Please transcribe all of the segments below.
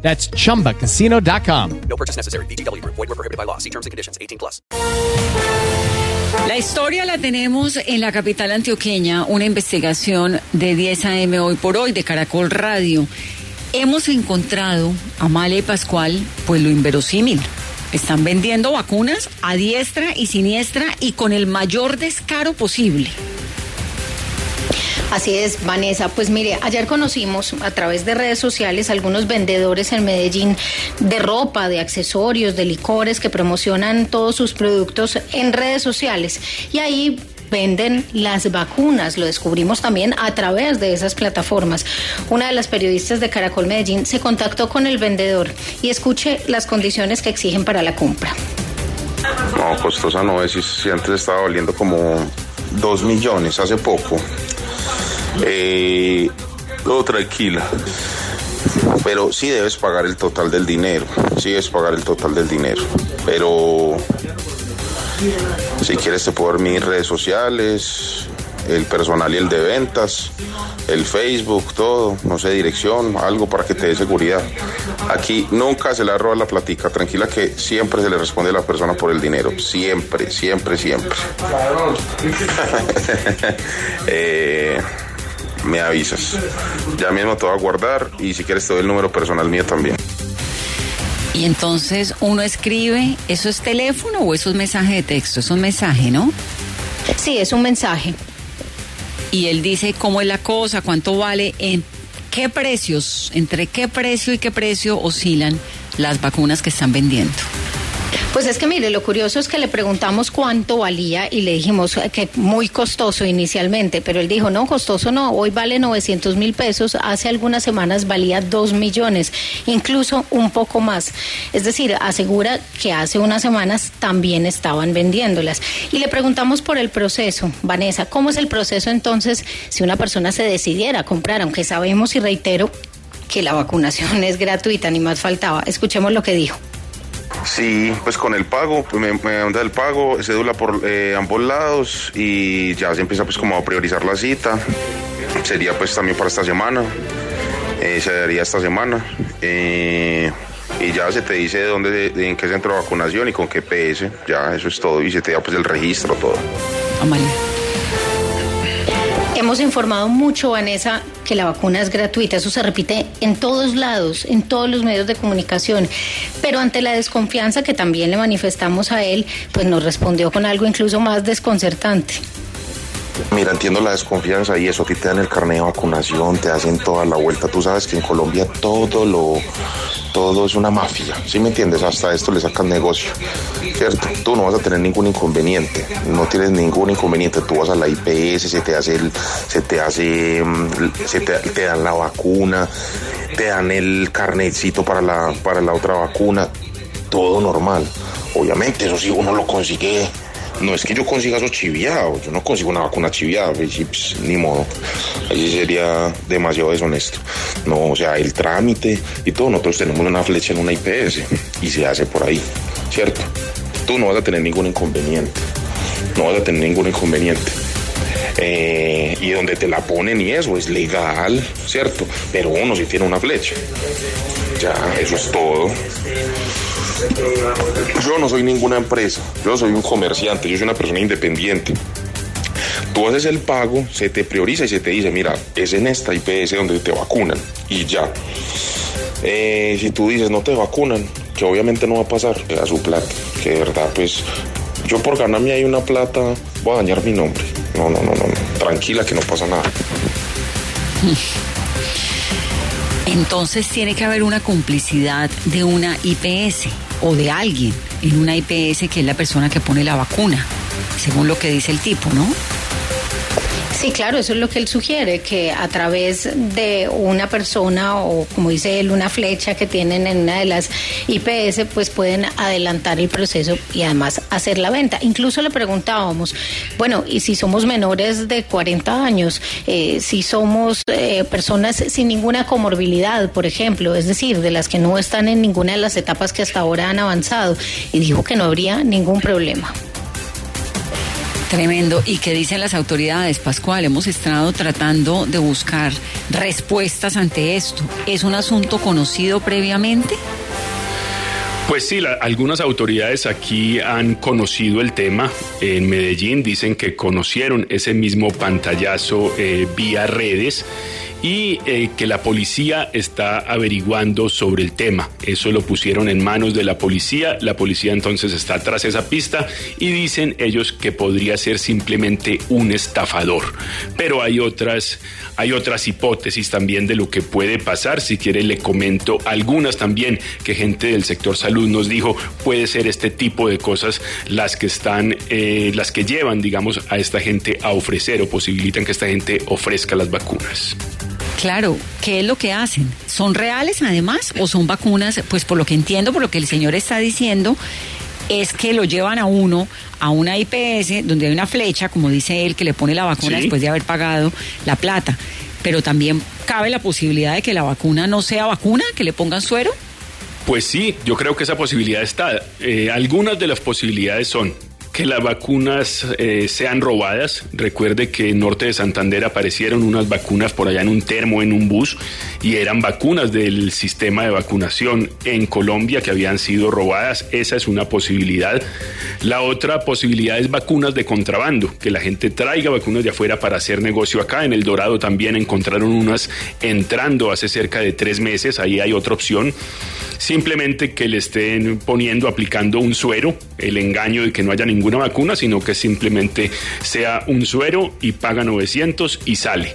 That's chumbacasino.com. No purchase necessary. BGW. Void were prohibited by law. See terms and conditions. 18 plus. La historia la tenemos en la capital antioqueña, una investigación de 10 AM hoy por hoy de Caracol Radio. Hemos encontrado, Amalia y Pascual, pues lo inverosímil. Están vendiendo vacunas a diestra y siniestra y con el mayor descaro posible. Así es, Vanessa. Pues mire, ayer conocimos a través de redes sociales algunos vendedores en Medellín de ropa, de accesorios, de licores que promocionan todos sus productos en redes sociales. Y ahí venden las vacunas. Lo descubrimos también a través de esas plataformas. Una de las periodistas de Caracol Medellín se contactó con el vendedor y escuche las condiciones que exigen para la compra. No, costosa no es. Si, antes estaba valiendo como 2 millones hace poco. Eh, todo tranquila. Pero sí debes pagar el total del dinero. Sí debes pagar el total del dinero. Pero si quieres te puedo dar mis redes sociales, el personal y el de ventas, el Facebook, todo, no sé, dirección, algo para que te dé seguridad. Aquí nunca se le roba la platica, tranquila que siempre se le responde a la persona por el dinero, siempre, siempre, siempre. Eh, me avisas. Ya mismo te voy a guardar y si quieres te doy el número personal mío también. Y entonces uno escribe, ¿eso es teléfono o eso es mensaje de texto? Es un mensaje, ¿no? Sí, es un mensaje. Y él dice cómo es la cosa, cuánto vale, en qué precios, entre qué precio y qué precio oscilan las vacunas que están vendiendo. Pues es que mire, lo curioso es que le preguntamos cuánto valía y le dijimos que muy costoso inicialmente, pero él dijo, no, costoso no, hoy vale 900 mil pesos, hace algunas semanas valía 2 millones, incluso un poco más. Es decir, asegura que hace unas semanas también estaban vendiéndolas. Y le preguntamos por el proceso, Vanessa, ¿cómo es el proceso entonces si una persona se decidiera a comprar, aunque sabemos y reitero que la vacunación es gratuita, ni más faltaba? Escuchemos lo que dijo. Sí, pues con el pago, pues me, me el pago, cédula por eh, ambos lados y ya se empieza pues como a priorizar la cita. Sería pues también para esta semana, eh, se daría esta semana. eh, y ya se te dice dónde, de- en qué centro de vacunación y con qué PS, ya eso es todo y se te da pues el registro, todo. Hemos informado mucho, Vanessa, que la vacuna es gratuita. Eso se repite en todos lados, en todos los medios de comunicación. Pero ante la desconfianza que también le manifestamos a él, pues nos respondió con algo incluso más desconcertante. Mira, entiendo la desconfianza y eso, a ti te dan el carnet de vacunación, te hacen toda la vuelta. Tú sabes que en Colombia todo lo, todo es una mafia, ¿sí me entiendes? Hasta esto le sacan negocio, ¿cierto? Tú no vas a tener ningún inconveniente, no tienes ningún inconveniente. Tú vas a la IPS, se te hace, el, se te hace, mm, se te, te dan la vacuna, te dan el carnetcito para la, para la otra vacuna, todo normal. Obviamente, eso sí uno lo consigue no es que yo consiga eso chiviado, yo no consigo una vacuna chiviada, pues, ni modo. Ahí sería demasiado deshonesto. No, o sea, el trámite y todo, nosotros tenemos una flecha en una IPS y se hace por ahí, ¿cierto? Tú no vas a tener ningún inconveniente, no vas a tener ningún inconveniente. Eh, y donde te la ponen y eso es legal, ¿cierto? Pero uno sí tiene una flecha. Ya, eso es todo. Yo no soy ninguna empresa, yo soy un comerciante, yo soy una persona independiente. Tú haces el pago, se te prioriza y se te dice, mira, es en esta IPS donde te vacunan y ya. Eh, si tú dices no te vacunan, que obviamente no va a pasar, da su plata, que de verdad pues yo por ganarme ahí una plata voy a dañar mi nombre. No, no, no, no, no. tranquila que no pasa nada. Entonces tiene que haber una complicidad de una IPS o de alguien en una IPS que es la persona que pone la vacuna, según lo que dice el tipo, ¿no? Sí, claro, eso es lo que él sugiere, que a través de una persona o, como dice él, una flecha que tienen en una de las IPS, pues pueden adelantar el proceso y además hacer la venta. Incluso le preguntábamos, bueno, y si somos menores de 40 años, eh, si somos eh, personas sin ninguna comorbilidad, por ejemplo, es decir, de las que no están en ninguna de las etapas que hasta ahora han avanzado, y dijo que no habría ningún problema. Tremendo. ¿Y qué dicen las autoridades, Pascual? Hemos estado tratando de buscar respuestas ante esto. ¿Es un asunto conocido previamente? Pues sí, algunas autoridades aquí han conocido el tema. En Medellín dicen que conocieron ese mismo pantallazo eh, vía redes y eh, que la policía está averiguando sobre el tema. Eso lo pusieron en manos de la policía. La policía entonces está tras esa pista y dicen ellos que podría ser simplemente un estafador. Pero hay otras, hay otras hipótesis también de lo que puede pasar. Si quiere le comento algunas también que gente del sector salud nos dijo puede ser este tipo de cosas las que están, eh, las que llevan, digamos, a esta gente a ofrecer o posibilitan que esta gente ofrezca las vacunas. Claro, ¿qué es lo que hacen? ¿Son reales además o son vacunas? Pues por lo que entiendo, por lo que el señor está diciendo, es que lo llevan a uno a una IPS donde hay una flecha, como dice él, que le pone la vacuna Sí. después de haber pagado la plata. Pero también cabe la posibilidad de que la vacuna no sea vacuna, que le pongan suero. Pues sí, yo creo que esa posibilidad está. Eh, algunas de las posibilidades son que las vacunas eh, sean robadas. Recuerde que en Norte de Santander aparecieron unas vacunas por allá en un termo, en un bus, y eran vacunas del sistema de vacunación en Colombia que habían sido robadas. Esa es una posibilidad. La otra posibilidad es vacunas de contrabando, que la gente traiga vacunas de afuera para hacer negocio acá. En El Dorado también encontraron unas entrando hace cerca de tres meses. Ahí hay otra opción. Simplemente que le estén poniendo, aplicando un suero, el engaño de que no haya ninguna vacuna, sino que simplemente sea un suero y paga 900 y sale.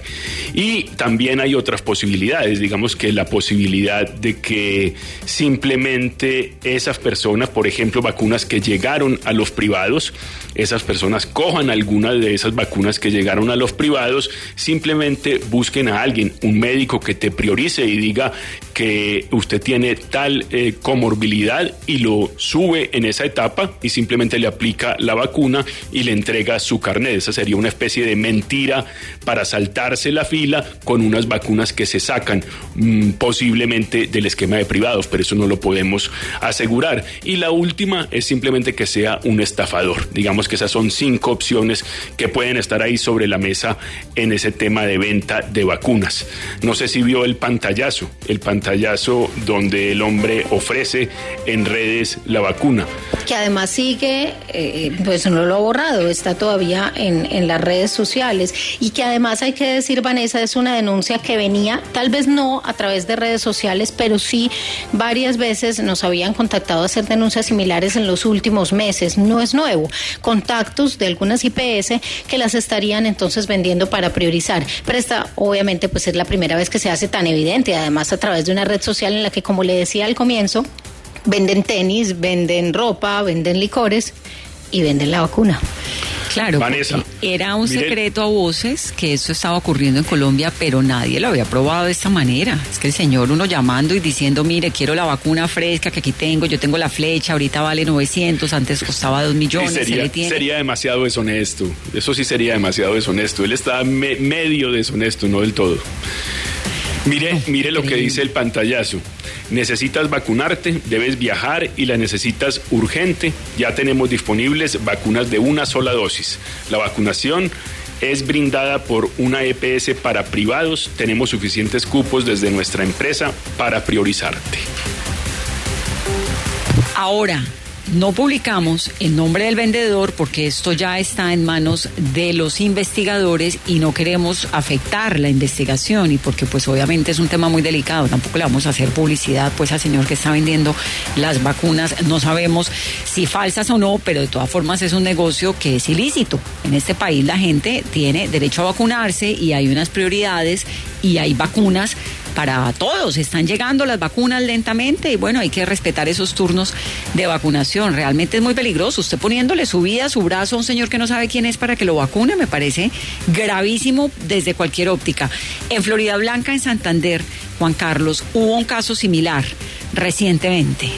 Y también hay otras posibilidades, digamos que la posibilidad de que simplemente esas personas, por ejemplo, vacunas que llegaron a los privados, esas personas cojan alguna de esas vacunas que llegaron a los privados, simplemente busquen a alguien, un médico que te priorice y diga que usted tiene tal eh, comorbilidad y lo sube en esa etapa y simplemente le aplica la vacuna y le entrega su carnet. Esa sería una especie de mentira para saltarse la fila con unas vacunas que se sacan mm, posiblemente del esquema de privados, pero eso no lo podemos asegurar. Y la última es simplemente que sea un estafador. Digamos que esas son cinco opciones que pueden estar ahí sobre la mesa en ese tema de venta de vacunas. No sé si vio el pantallazo, el pantallazo donde el hombre ofrece en redes la vacuna. que además sigue, eh, pues no lo ha borrado, está todavía en, en las redes sociales. Y que además hay que decir, Vanessa, es una denuncia que venía, tal vez no a través de redes sociales, pero sí varias veces nos habían contactado a hacer denuncias similares en los últimos meses, no es nuevo, contactos de algunas IPS que las estarían entonces vendiendo para priorizar, pero esta obviamente pues es la primera vez que se hace tan evidente, además a través de una red social en la que como le decía al comienzo, Venden tenis, venden ropa, venden licores y venden la vacuna. Claro, era un mire- secreto a voces que eso estaba ocurriendo en Colombia, pero nadie lo había probado de esta manera. Es que el señor uno llamando y diciendo, mire, quiero la vacuna fresca que aquí tengo, yo tengo la flecha, ahorita vale 900, antes costaba 2 Sí, millones, se sería, le tiene. sería demasiado deshonesto. Eso sí sería demasiado deshonesto. Él está me- medio deshonesto, no del todo. Mire, mire lo que dice el pantallazo. Necesitas vacunarte, debes viajar y la necesitas urgente. Ya tenemos disponibles vacunas de una sola dosis. La vacunación es brindada por una EPS para privados. Tenemos suficientes cupos desde nuestra empresa para priorizarte. Ahora, no publicamos el nombre del vendedor porque esto ya está en manos de los investigadores y no queremos afectar la investigación y porque pues obviamente es un tema muy delicado, tampoco le vamos a hacer publicidad pues al señor que está vendiendo las vacunas, no sabemos si falsas o no, pero de todas formas es un negocio que es ilícito. En este país la gente tiene derecho a vacunarse y hay unas prioridades y hay vacunas para todos. Están llegando las vacunas lentamente y bueno, hay que respetar esos turnos de vacunación. Realmente es muy peligroso. Usted poniéndole su vida, su brazo a un señor que no sabe quién es para que lo vacune, me parece gravísimo desde cualquier óptica. En Florida Blanca, en Santander, Juan Carlos, hubo un caso similar recientemente.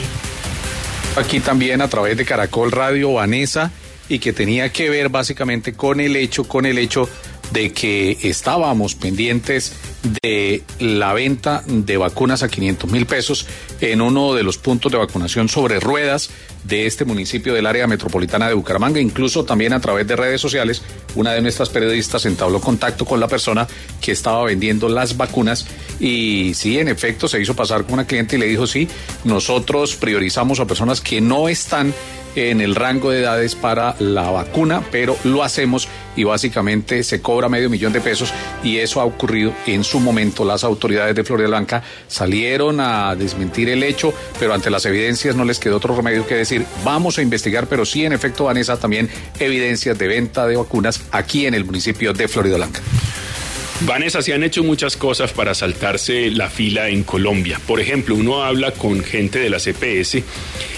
Aquí también a través de Caracol Radio Vanessa y que tenía que ver básicamente con el hecho, con el hecho de que estábamos pendientes de la venta de vacunas a 500 mil pesos en uno de los puntos de vacunación sobre ruedas de este municipio del área metropolitana de Bucaramanga. Incluso también a través de redes sociales, una de nuestras periodistas entabló contacto con la persona que estaba vendiendo las vacunas y sí, en efecto, se hizo pasar con una cliente y le dijo, sí, nosotros priorizamos a personas que no están en el rango de edades para la vacuna, pero lo hacemos y básicamente se cobra medio millón de pesos y eso ha ocurrido en su momento. Las autoridades de Florida Blanca salieron a desmentir el hecho, pero ante las evidencias no les quedó otro remedio que decir, vamos a investigar, pero sí en efecto, Vanessa, también evidencias de venta de vacunas aquí en el municipio de Florida Blanca. Vanessa, se han hecho muchas cosas para saltarse la fila en Colombia. Por ejemplo, uno habla con gente de la CPS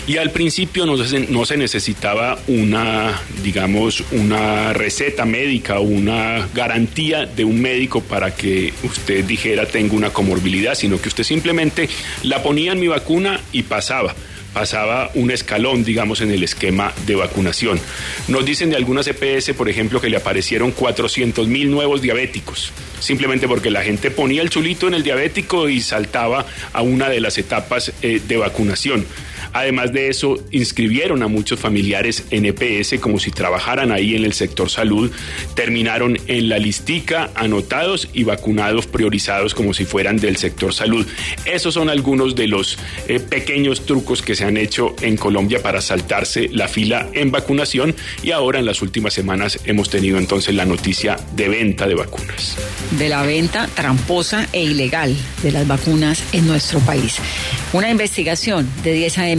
y al principio no se, necesitaba una, digamos, una receta médica, una garantía de un médico para que usted dijera tengo una comorbilidad, sino que usted simplemente la ponía en mi vacuna y pasaba pasaba un escalón, digamos, en el esquema de vacunación. Nos dicen de algunas EPS, por ejemplo, que le aparecieron 400 mil nuevos diabéticos, simplemente porque la gente ponía el chulito en el diabético y saltaba a una de las etapas eh, de vacunación. Además de eso, inscribieron a muchos familiares en EPS como si trabajaran ahí en el sector salud, terminaron en la listica, anotados y vacunados priorizados como si fueran del sector salud. Esos son algunos de los eh, pequeños trucos que se han hecho en Colombia para saltarse la fila en vacunación y ahora en las últimas semanas hemos tenido entonces la noticia de venta de vacunas. De la venta tramposa e ilegal de las vacunas en nuestro país. Una investigación de 10 AM